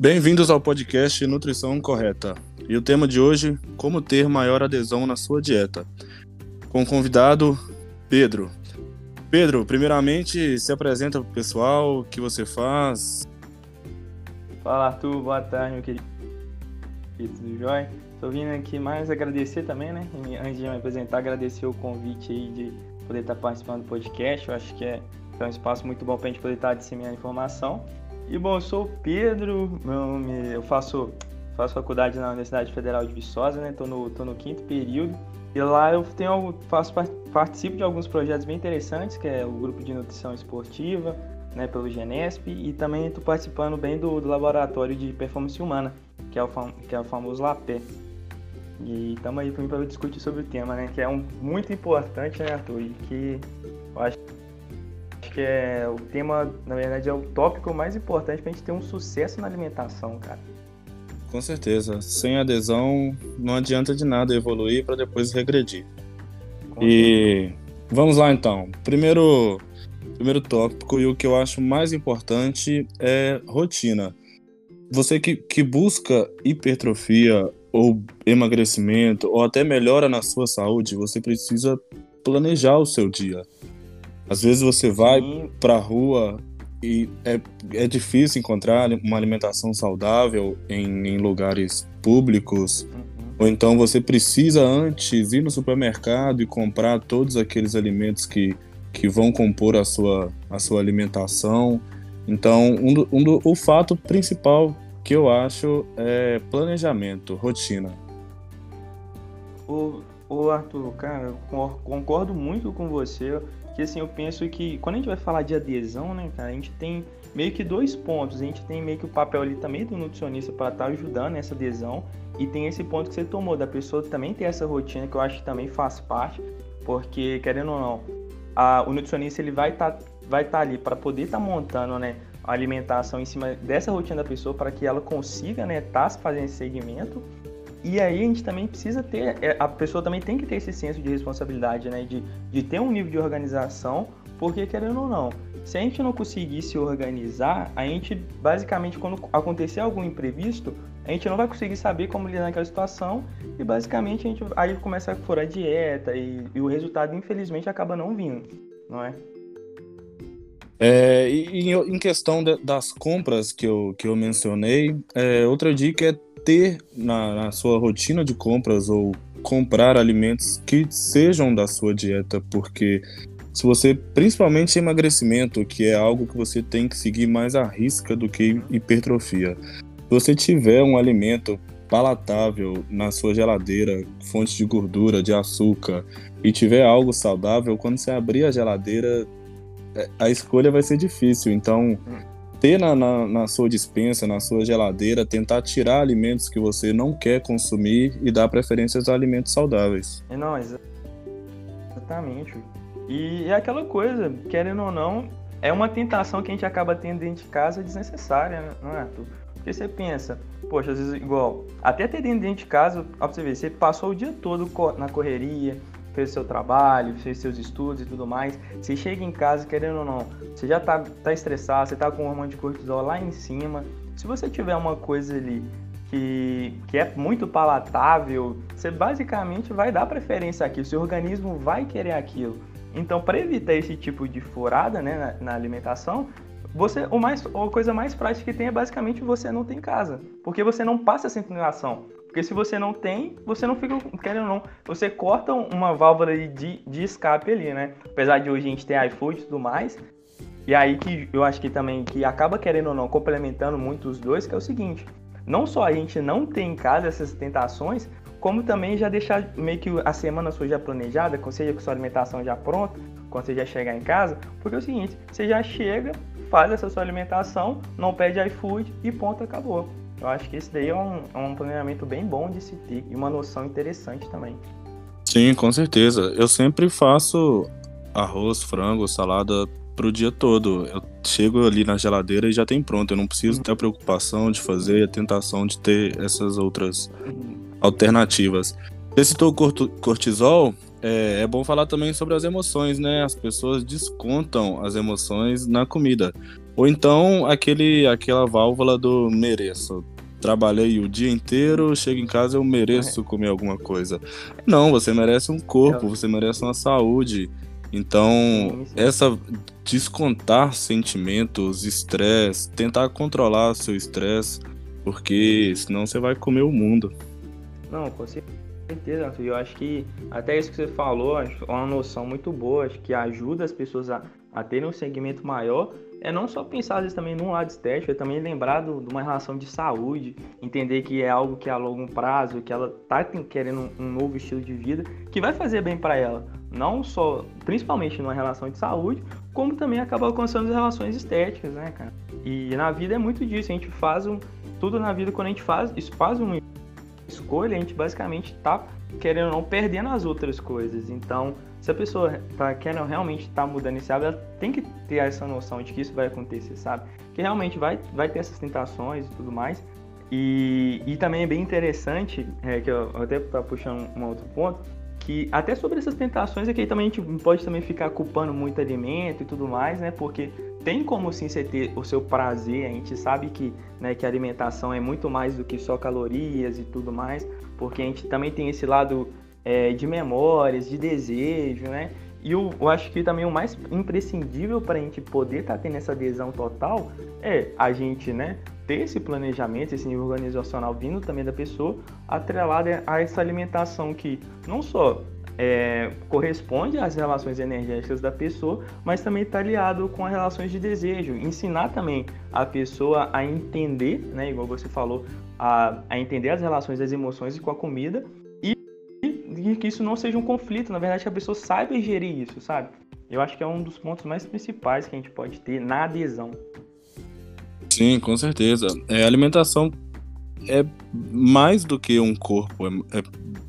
Bem-vindos ao podcast Nutrição Correta. E o tema de hoje, como ter maior adesão na sua dieta. Com o convidado Pedro. Pedro, primeiramente, se apresenta para o pessoal, o que você faz? Fala Arthur, boa tarde, meu querido. Tudo jóia? Estou vindo aqui mais agradecer também, né? Antes de me apresentar, agradecer o convite aí de poder estar participando do podcast. Eu acho que é, é um espaço muito bom para a gente poder estar disseminando informação. E bom, eu sou o Pedro, meu nome, eu faço, faço faculdade na Universidade Federal de Viçosa, né? Tô no, tô no quinto período. E lá eu tenho, faço, participo de alguns projetos bem interessantes, que é o grupo de nutrição esportiva, né, pelo Genesp, e também estou participando bem do, do, laboratório de performance humana, que é o, fam, que é o famoso LAPé. E estamos aí para discutir sobre o tema, né, que é um, muito importante, né, Arthur, e que eu acho que é o tema, na verdade, é o tópico mais importante para a gente ter um sucesso na alimentação, cara. Com certeza. Sem adesão, não adianta de nada evoluir para depois regredir. Com e certeza. vamos lá então. Primeiro, primeiro tópico e o que eu acho mais importante é rotina. Você que, que busca hipertrofia ou emagrecimento ou até melhora na sua saúde, você precisa planejar o seu dia. Às vezes você vai para a rua e é, é difícil encontrar uma alimentação saudável em, em lugares públicos. Uhum. Ou então você precisa antes ir no supermercado e comprar todos aqueles alimentos que, que vão compor a sua, a sua alimentação. Então, um do, um do, o fato principal que eu acho é planejamento, rotina. O, o Arthur, cara, concordo muito com você. Que assim, eu penso que quando a gente vai falar de adesão, né, cara, a gente tem meio que dois pontos. A gente tem meio que o papel ali também do nutricionista para estar tá ajudando nessa adesão. E tem esse ponto que você tomou, da pessoa também ter essa rotina, que eu acho que também faz parte. Porque, querendo ou não, a, o nutricionista ele vai estar tá, vai tá ali para poder estar tá montando né, a alimentação em cima dessa rotina da pessoa para que ela consiga estar né, tá fazendo esse segmento e aí a gente também precisa ter, é, a pessoa também tem que ter esse senso de responsabilidade, né? De, de ter um nível de organização, porque querendo ou não, se a gente não conseguir se organizar, a gente basicamente quando acontecer algum imprevisto, a gente não vai conseguir saber como lidar naquela situação e basicamente a gente aí começa a furar dieta e, e o resultado infelizmente acaba não vindo, não é? É, e, em questão de, das compras que eu, que eu mencionei, é, outra dica é ter na, na sua rotina de compras ou comprar alimentos que sejam da sua dieta, porque se você, principalmente emagrecimento, que é algo que você tem que seguir mais à risca do que hipertrofia. Se você tiver um alimento palatável na sua geladeira, fonte de gordura, de açúcar, e tiver algo saudável, quando você abrir a geladeira, é, a escolha vai ser difícil. Então, ter na, na, na, sua dispensa, na sua geladeira, tentar tirar alimentos que você não quer consumir e dar preferências a alimentos saudáveis. É, não, exatamente. E é aquela coisa, querendo ou não, é uma tentação que a gente acaba tendo dentro de casa desnecessária, não é, Arthur? Porque você pensa, poxa, às vezes igual, até ter dentro de casa, ó, pra você ver, você passou o dia todo na correria, fez seu trabalho, fez seus estudos e tudo mais, você chega em casa, querendo ou não, você já tá, tá estressado, você tá com o hormônio de cortisol lá em cima. Se você tiver uma coisa ali que, que é muito palatável, você basicamente vai dar preferência àquilo, seu organismo vai querer aquilo. Então, para evitar esse tipo de furada né, na, na alimentação, você, o mais, a coisa mais prática que tem é basicamente você não tem casa, porque você não passa essa inclinação. Porque se você não tem, você não fica, querendo ou não, você corta uma válvula de, de escape ali, né? Apesar de hoje a gente ter iFood e tudo mais. E aí que eu acho que também que acaba querendo ou não complementando muito os dois, que é o seguinte, não só a gente não tem em casa essas tentações, como também já deixar meio que a semana sua já planejada, seja com sua alimentação já pronta, quando você já chegar em casa, porque é o seguinte, você já chega, faz essa sua alimentação, não pede iFood e ponto, acabou. Eu acho que esse daí é um, é um planejamento bem bom de se ter e uma noção interessante também. Sim, com certeza. Eu sempre faço arroz, frango, salada pro dia todo. Eu chego ali na geladeira e já tem pronto. Eu não preciso uhum. ter a preocupação de fazer, a tentação de ter essas outras uhum. alternativas. Você citou cortisol, é, é, bom falar também sobre as emoções, né? As pessoas descontam as emoções na comida. Ou então aquele, aquela válvula do mereço. Trabalhei o dia inteiro, chego em casa eu mereço comer alguma coisa. Não, você merece um corpo, é. você merece uma saúde. Então, essa descontar sentimentos, estresse, tentar controlar seu estresse, porque senão você vai comer o mundo. Não, com certeza, Arthur. Eu acho que até isso que você falou, é uma noção muito boa, acho que ajuda as pessoas a, a terem um segmento maior. É não só pensar às vezes também num lado estético, é também lembrar do, de uma relação de saúde, entender que é algo que é a longo prazo, que ela tá querendo um, um novo estilo de vida, que vai fazer bem para ela. Não só, principalmente numa relação de saúde, como também acaba alcançando as relações estéticas, né, cara? E na vida é muito disso, a gente faz um. Tudo na vida, quando a gente faz, isso faz uma escolha, a gente basicamente tá, querendo ou não, perdendo as outras coisas. Então, se a pessoa tá querendo realmente estar tá mudando esse hábito, ela tem que ter essa noção de que isso vai acontecer, sabe? Que realmente vai, vai ter essas tentações e tudo mais. E, e também é bem interessante, é, que eu, eu até tá puxando um outro ponto, que até sobre essas tentações aqui também a gente pode também ficar culpando muito alimento e tudo mais, né? Porque tem como sim você ter o seu prazer, a gente sabe que, né, que a alimentação é muito mais do que só calorias e tudo mais, porque a gente também tem esse lado é, de memórias, de desejo, né? E eu, acho que também o mais imprescindível para a gente poder estar tá tendo essa adesão total é a gente, né, ter esse planejamento, esse nível organizacional vindo também da pessoa, atrelado a essa alimentação que não só é, corresponde às relações energéticas da pessoa, mas também está aliado com as relações de desejo. Ensinar também a pessoa a entender, né, igual você falou, a, a entender as relações das emoções com a comida e que isso não seja um conflito, na verdade que a pessoa saiba gerir isso, sabe? Eu acho que é um dos pontos mais principais que a gente pode ter na adesão. Sim, com certeza. É, alimentação é mais do que um corpo, é, é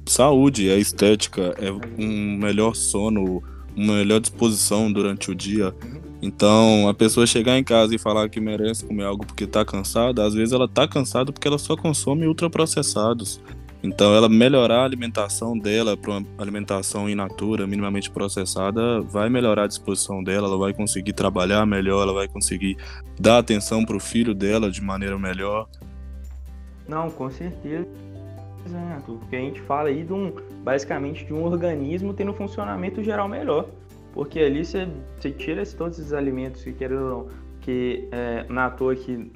saúde, é estética, é um melhor sono, uma melhor disposição durante o dia. Então, a pessoa chegar em casa e falar que merece comer algo porque tá cansada, às vezes ela tá cansada porque ela só consome ultraprocessados. Então, ela melhorar a alimentação dela para uma alimentação in natura, minimamente processada, vai melhorar a disposição dela, ela vai conseguir trabalhar melhor, ela vai conseguir dar atenção para o filho dela de maneira melhor. Não, com certeza. Porque a gente fala aí de um, basicamente de um organismo tendo um funcionamento geral melhor. Porque ali você, você tira todos esses alimentos que querendo que é, na toa que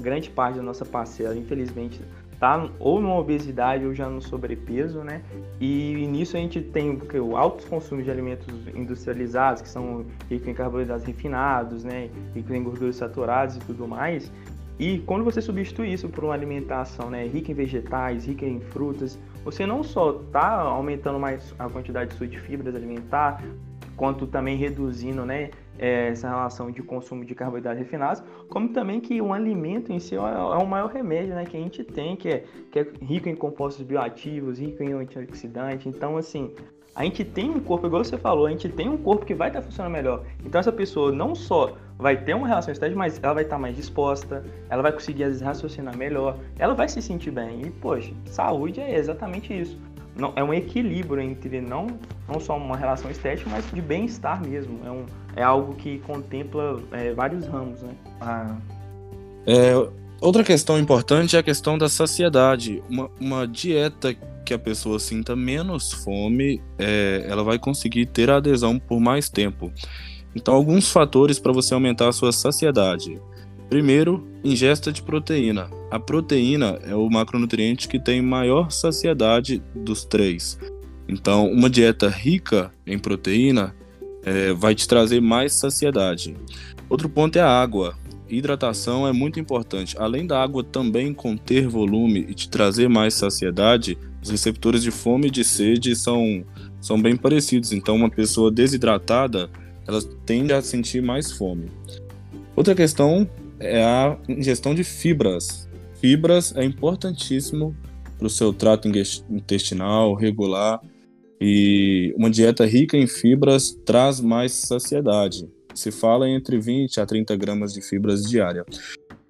grande parte da nossa parcela, infelizmente, tá ou numa obesidade ou já no sobrepeso, né? E nisso a gente tem o, o alto consumo de alimentos industrializados, que são ricos em carboidratos refinados, né? Ricos em gorduras saturadas e tudo mais. E quando você substitui isso por uma alimentação né, rica em vegetais, rica em frutas, você não só está aumentando mais a quantidade de fibras alimentares, quanto também reduzindo né, é, essa relação de consumo de carboidratos refinados, como também que o alimento em si é, é o maior remédio né, que a gente tem, que é, que é rico em compostos bioativos, rico em antioxidantes. Então, assim, a gente tem um corpo, igual você falou, a gente tem um corpo que vai estar funcionando melhor. Então, essa pessoa não só vai ter uma relação estética, mas ela vai estar mais disposta, ela vai conseguir, às vezes, raciocinar melhor, ela vai se sentir bem. E, poxa, saúde é exatamente isso não, é um equilíbrio entre não, não só uma relação estética, mas de bem-estar mesmo. É, um, é algo que contempla é, vários ramos, né? Ah. É, outra questão importante é a questão da saciedade. Uma, uma dieta que a pessoa sinta menos fome, é, ela vai conseguir ter adesão por mais tempo. Então, alguns fatores para você aumentar a sua saciedade. Primeiro, ingesta de proteína. A proteína é o macronutriente que tem maior saciedade dos três. Então, uma dieta rica em proteína é, vai te trazer mais saciedade. Outro ponto é a água. Hidratação é muito importante. Além da água também conter volume e te trazer mais saciedade, os receptores de fome e de sede são, são bem parecidos. Então, uma pessoa desidratada, ela tende a sentir mais fome. Outra questão é a ingestão de fibras. Fibras é importantíssimo para o seu trato intestinal regular e uma dieta rica em fibras traz mais saciedade. Se fala entre 20 a 30 gramas de fibras diária.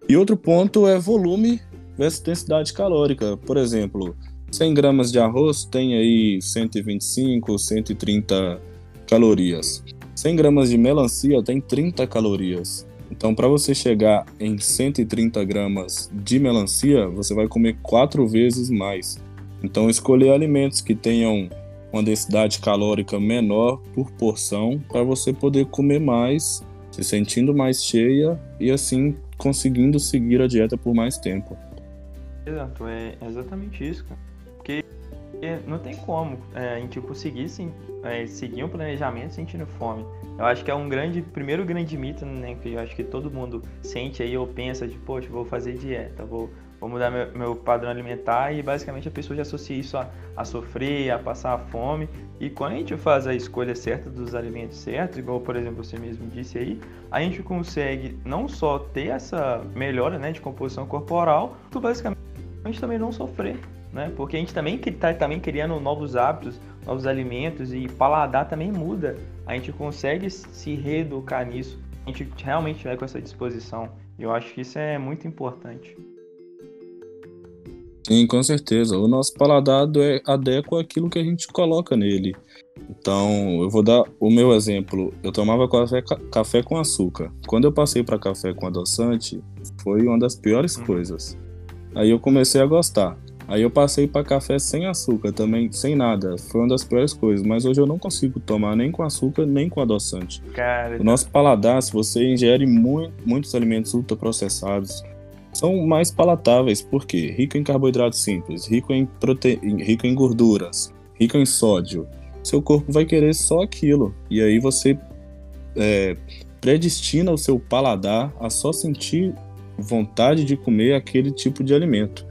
E outro ponto é volume versus densidade calórica. Por exemplo, 100 gramas de arroz tem aí 125, 130 calorias. 100 gramas de melancia tem 30 calorias. Então, para você chegar em 130 gramas de melancia, você vai comer quatro vezes mais. Então, escolher alimentos que tenham uma densidade calórica menor por porção para você poder comer mais, se sentindo mais cheia e assim conseguindo seguir a dieta por mais tempo. Exato, é exatamente isso, cara. Porque não tem como é, a gente conseguir sim, é, seguir um planejamento sentindo fome. Eu acho que é um grande, primeiro grande mito, né, que eu acho que todo mundo sente aí ou pensa de, poxa, vou fazer dieta, vou vou mudar meu, meu, padrão alimentar e basicamente a pessoa já associa isso a, a, sofrer, a passar fome. E quando a gente faz a escolha certa dos alimentos certos, igual por exemplo você mesmo disse aí, a gente consegue não só ter essa melhora né, de composição corporal, tu basicamente também não sofrer. Né? Porque a gente também está também criando novos hábitos, novos alimentos e paladar também muda. A gente consegue se reeducar nisso. A gente realmente vai com essa disposição. Eu acho que isso é muito importante. Sim, com certeza. O nosso paladar é adequa àquilo que a gente coloca nele. Então, eu vou dar o meu exemplo. Eu tomava café, café com açúcar. Quando eu passei para café com adoçante, foi uma das piores uhum. coisas. Aí eu comecei a gostar. Aí eu passei para café sem açúcar também, sem nada. Foi uma das piores coisas. Mas hoje eu não consigo tomar nem com açúcar nem com adoçante. Cara, o nosso paladar, se você ingere muito, muitos alimentos ultraprocessados, são mais palatáveis, porque rico em carboidratos simples, rico em, prote... rico em gorduras, rico em sódio. Seu corpo vai querer só aquilo. E aí você é, predestina o seu paladar a só sentir vontade de comer aquele tipo de alimento.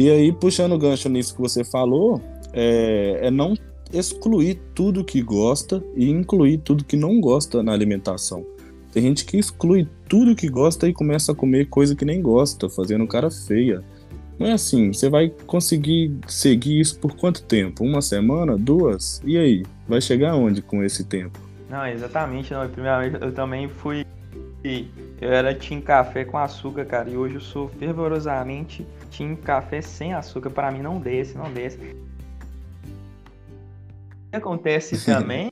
E aí, puxando o gancho nisso que você falou, é, é não excluir tudo que gosta e incluir tudo que não gosta na alimentação. Tem gente que exclui tudo que gosta e começa a comer coisa que nem gosta, fazendo cara feia. Não é assim, você vai conseguir seguir isso por quanto tempo? Uma semana? Duas? E aí? Vai chegar onde com esse tempo? Não, exatamente. Não. Primeiramente, eu também fui. Eu era Team Café com açúcar, cara. E hoje eu sou fervorosamente Team Café sem açúcar. Para mim, não desce, não desce. O que acontece também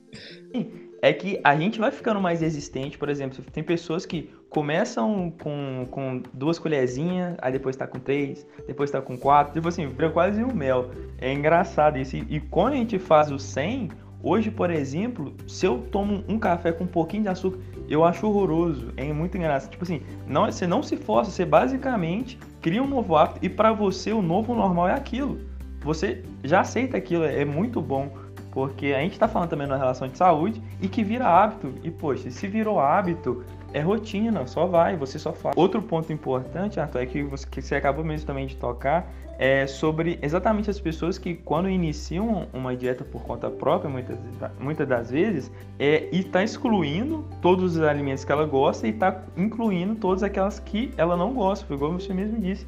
é que a gente vai ficando mais resistente, por exemplo, tem pessoas que começam com, com duas colherzinhas, aí depois tá com três, depois tá com quatro, tipo assim, vira quase um mel. É engraçado isso. E, e quando a gente faz o 100, hoje, por exemplo, se eu tomo um café com um pouquinho de açúcar, eu acho horroroso. É muito engraçado. Tipo assim, não, você não se força, você basicamente cria um novo hábito e para você o novo normal é aquilo. Você já aceita aquilo, é muito bom. Porque a gente está falando também numa relação de saúde e que vira hábito. E, poxa, se virou hábito, é rotina, só vai, você só faz. Outro ponto importante, Arthur, é que você, que você acabou mesmo também de tocar, é sobre exatamente as pessoas que, quando iniciam uma dieta por conta própria, muitas, muitas das vezes, é, está excluindo todos os alimentos que ela gosta e está incluindo todas aquelas que ela não gosta, igual você mesmo disse.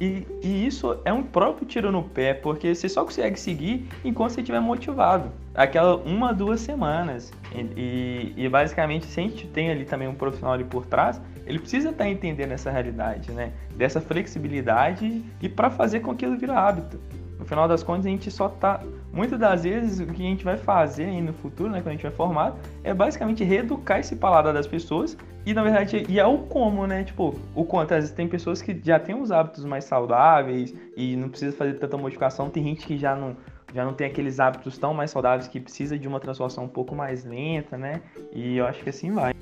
E, e, isso é um próprio tiro no pé, porque você só consegue seguir enquanto você estiver motivado. Aquela uma, duas semanas. E, e, basicamente, se a gente tem ali também um profissional ali por trás, ele precisa estar entendendo essa realidade, né? Dessa flexibilidade e para fazer com que aquilo vira hábito. No final das contas, a gente só tá. Muitas das vezes, o que a gente vai fazer aí no futuro, né, quando a gente vai formar, é basicamente reeducar esse paladar das pessoas. E na verdade, e é o como, né? Tipo, o quanto. Às vezes tem pessoas que já têm os hábitos mais saudáveis e não precisa fazer tanta modificação. Tem gente que já não, já não tem aqueles hábitos tão mais saudáveis que precisa de uma transformação um pouco mais lenta, né? E eu acho que assim vai.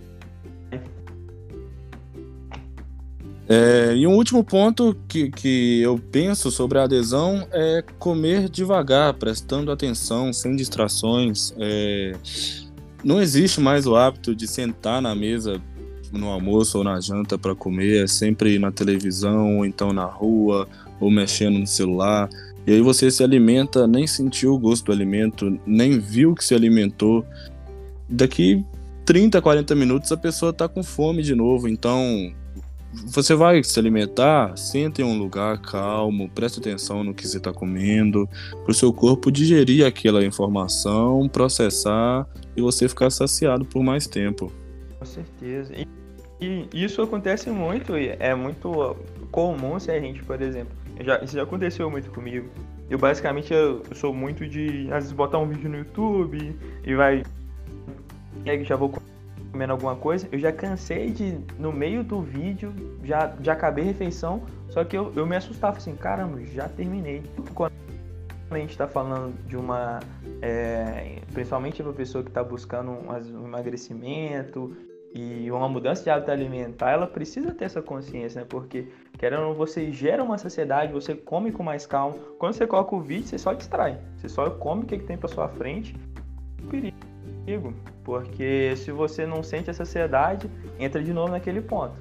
É, e um último ponto que, que eu penso sobre a adesão é comer devagar, prestando atenção, sem distrações. É, não existe mais o hábito de sentar na mesa no almoço ou na janta para comer, é sempre na televisão, ou então na rua, ou mexendo no celular. E aí você se alimenta, nem sentiu o gosto do alimento, nem viu que se alimentou. Daqui 30, 40 minutos a pessoa está com fome de novo. Então, você vai se alimentar, senta em um lugar calmo, preste atenção no que você está comendo, para o seu corpo digerir aquela informação, processar e você ficar saciado por mais tempo. Com certeza. E, e isso acontece muito, é muito comum se a gente, por exemplo, já, isso já aconteceu muito comigo. Eu basicamente eu sou muito de às vezes botar um vídeo no YouTube e vai e aí já vou comendo alguma coisa. Eu já cansei de no meio do vídeo já já acabei a refeição, só que eu, eu me assustava assim, caramba, já terminei. Quando a gente está falando de uma, é, principalmente para pessoa que está buscando um, um emagrecimento e uma mudança de hábito alimentar, ela precisa ter essa consciência, né? Porque, querendo ou não, você gera uma saciedade, você come com mais calma. Quando você coloca o vídeo, você só distrai. Você só come o que, que tem para sua frente. Perigo. Porque se você não sente essa saciedade, entra de novo naquele ponto.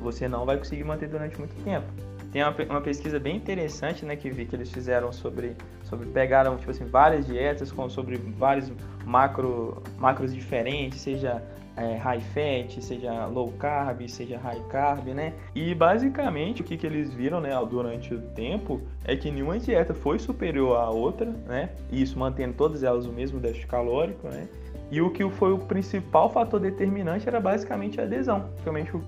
Você não vai conseguir manter durante muito tempo. Tem uma, uma pesquisa bem interessante, né, que vi que eles fizeram sobre, sobre pegaram tipo assim várias dietas com sobre vários macro macros diferentes, seja é, high fat, seja low carb, seja high carb, né? E basicamente o que, que eles viram, né, durante o tempo é que nenhuma dieta foi superior à outra, né? Isso mantendo todas elas o mesmo déficit calórico, né? E o que foi o principal fator determinante era basicamente a adesão, realmente o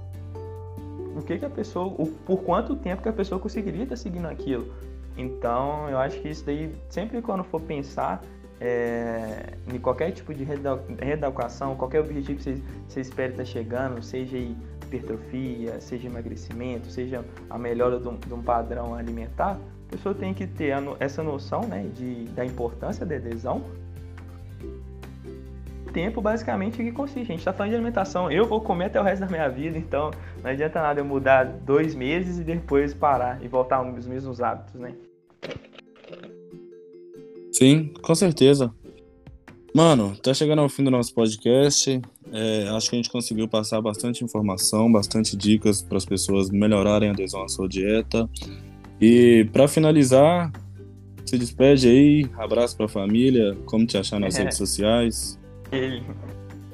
o que, que a pessoa, o, por quanto tempo que a pessoa conseguiria estar seguindo aquilo. Então, eu acho que isso daí, sempre quando for pensar é, em qualquer tipo de reeducação, qualquer objetivo que você, você espere estar chegando, seja hipertrofia, seja emagrecimento, seja a melhora de um, de um padrão alimentar, a pessoa tem que ter essa noção né, de, da importância da adesão tempo basicamente que consiste. A gente está falando de alimentação. Eu vou comer até o resto da minha vida, então não adianta nada eu mudar dois meses e depois parar e voltar aos mesmos hábitos, né? Sim, com certeza. Mano, tá chegando ao fim do nosso podcast. É, acho que a gente conseguiu passar bastante informação, bastante dicas para as pessoas melhorarem a adesão à sua dieta. E para finalizar, se despede aí, abraço para a família, como te achar nas é. redes sociais. Ele.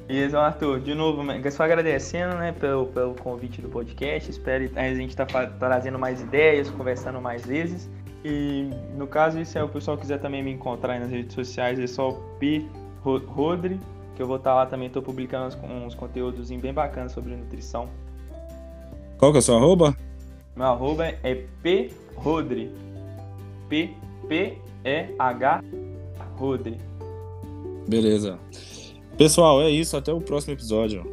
E Arthur, de novo, só agradecendo né, pelo, pelo convite do podcast. Espero a gente estar tá trazendo mais ideias, conversando mais vezes. E no caso, se o pessoal quiser também me encontrar nas redes sociais, é só P Rodri, que eu vou estar tá lá também, estou publicando uns, uns conteúdos bem bacanas sobre nutrição. Qual que é o seu arroba? Meu arroba é P Rodri. P P E H Rodri. Beleza. Pessoal, é isso. Até o próximo episódio.